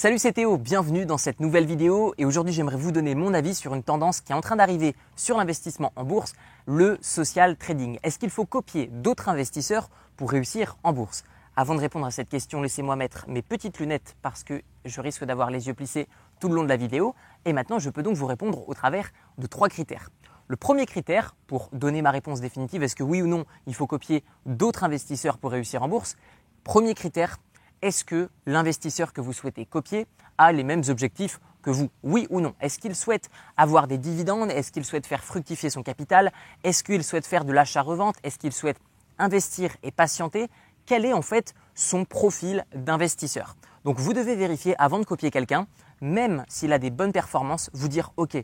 Salut c'est Théo, bienvenue dans cette nouvelle vidéo. Et aujourd'hui j'aimerais vous donner mon avis sur une tendance qui est en train d'arriver sur l'investissement en bourse, le social trading. Est-ce qu'il faut copier d'autres investisseurs pour réussir en bourse? Avant de répondre à cette question, laissez-moi mettre mes petites lunettes parce que je risque d'avoir les yeux plissés tout le long de la vidéo. Et maintenant je peux donc vous répondre au travers de trois critères. Le premier critère pour donner ma réponse définitive, est-ce que oui ou non il faut copier d'autres investisseurs pour réussir en bourse? Premier critère, est-ce que l'investisseur que vous souhaitez copier a les mêmes objectifs que vous? Oui ou non? Est-ce qu'il souhaite avoir des dividendes? Est-ce qu'il souhaite faire fructifier son capital? Est-ce qu'il souhaite faire de l'achat-revente? Est-ce qu'il souhaite investir et patienter? Quel est en fait son profil d'investisseur? Donc vous devez vérifier avant de copier quelqu'un, même s'il a des bonnes performances, vous dire OK,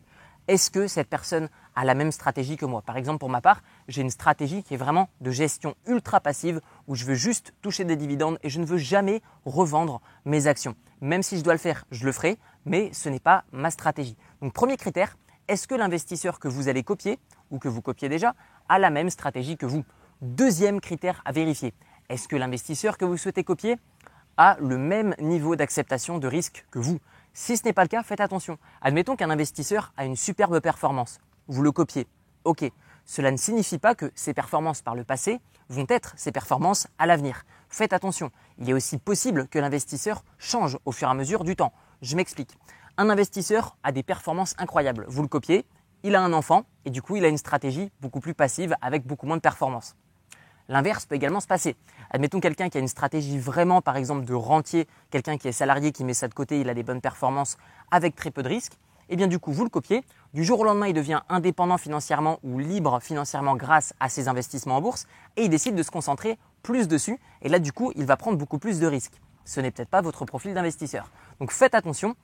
est-ce que cette personne a la même stratégie que moi? Par exemple, pour ma part, j'ai une stratégie qui est vraiment de gestion ultra passive où je veux juste toucher des dividendes et je ne veux jamais revendre mes actions. Même si je dois le faire, je le ferai, mais ce n'est pas ma stratégie. Donc premier critère, est-ce que l'investisseur que vous allez copier ou que vous copiez déjà a la même stratégie que vous? Deuxième critère à vérifier, est-ce que l'investisseur que vous souhaitez copier a le même niveau d'acceptation de risque que vous si ce n'est pas le cas, faites attention. Admettons qu'un investisseur a une superbe performance. Vous le copiez. OK. Cela ne signifie pas que ses performances par le passé vont être ses performances à l'avenir. Faites attention. Il est aussi possible que l'investisseur change au fur et à mesure du temps. Je m'explique. Un investisseur a des performances incroyables. Vous le copiez, il a un enfant et du coup il a une stratégie beaucoup plus passive avec beaucoup moins de performance. L'inverse peut également se passer. Admettons quelqu'un qui a une stratégie vraiment, par exemple, de rentier, quelqu'un qui est salarié, qui met ça de côté, il a des bonnes performances avec très peu de risques. Et eh bien du coup, vous le copiez. Du jour au lendemain, il devient indépendant financièrement ou libre financièrement grâce à ses investissements en bourse et il décide de se concentrer plus dessus. Et là, du coup, il va prendre beaucoup plus de risques. Ce n'est peut-être pas votre profil d'investisseur. Donc faites attention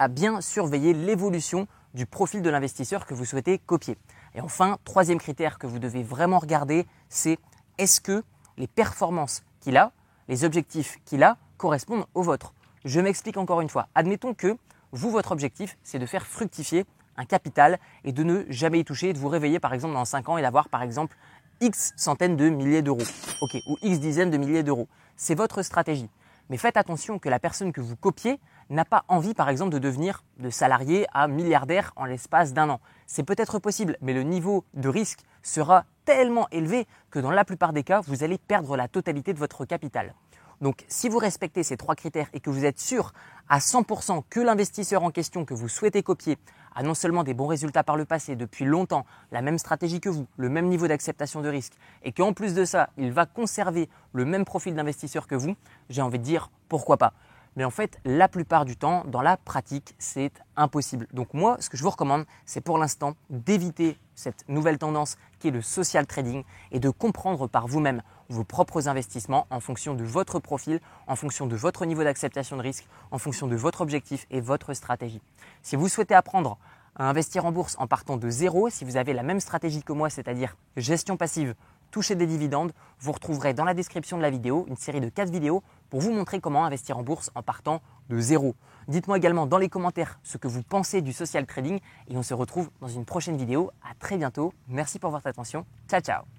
à bien surveiller l'évolution du profil de l'investisseur que vous souhaitez copier. Et enfin, troisième critère que vous devez vraiment regarder, c'est est-ce que les performances qu'il a, les objectifs qu'il a, correspondent aux vôtres? Je m'explique encore une fois. Admettons que vous, votre objectif, c'est de faire fructifier un capital et de ne jamais y toucher, de vous réveiller par exemple dans 5 ans et d'avoir par exemple X centaines de milliers d'euros. OK, ou X dizaines de milliers d'euros. C'est votre stratégie. Mais faites attention que la personne que vous copiez n'a pas envie, par exemple, de devenir de salarié à milliardaire en l'espace d'un an. C'est peut-être possible, mais le niveau de risque sera tellement élevé que dans la plupart des cas, vous allez perdre la totalité de votre capital. Donc si vous respectez ces trois critères et que vous êtes sûr à 100% que l'investisseur en question que vous souhaitez copier a non seulement des bons résultats par le passé depuis longtemps, la même stratégie que vous, le même niveau d'acceptation de risque, et qu'en plus de ça, il va conserver le même profil d'investisseur que vous, j'ai envie de dire pourquoi pas. Mais en fait, la plupart du temps, dans la pratique, c'est impossible. Donc moi, ce que je vous recommande, c'est pour l'instant d'éviter cette nouvelle tendance qui est le social trading et de comprendre par vous-même vos propres investissements en fonction de votre profil, en fonction de votre niveau d'acceptation de risque, en fonction de votre objectif et votre stratégie. Si vous souhaitez apprendre à investir en bourse en partant de zéro, si vous avez la même stratégie que moi, c'est-à-dire gestion passive, toucher des dividendes, vous retrouverez dans la description de la vidéo une série de 4 vidéos pour vous montrer comment investir en bourse en partant de zéro. Dites-moi également dans les commentaires ce que vous pensez du social trading et on se retrouve dans une prochaine vidéo. À très bientôt. Merci pour votre attention. Ciao ciao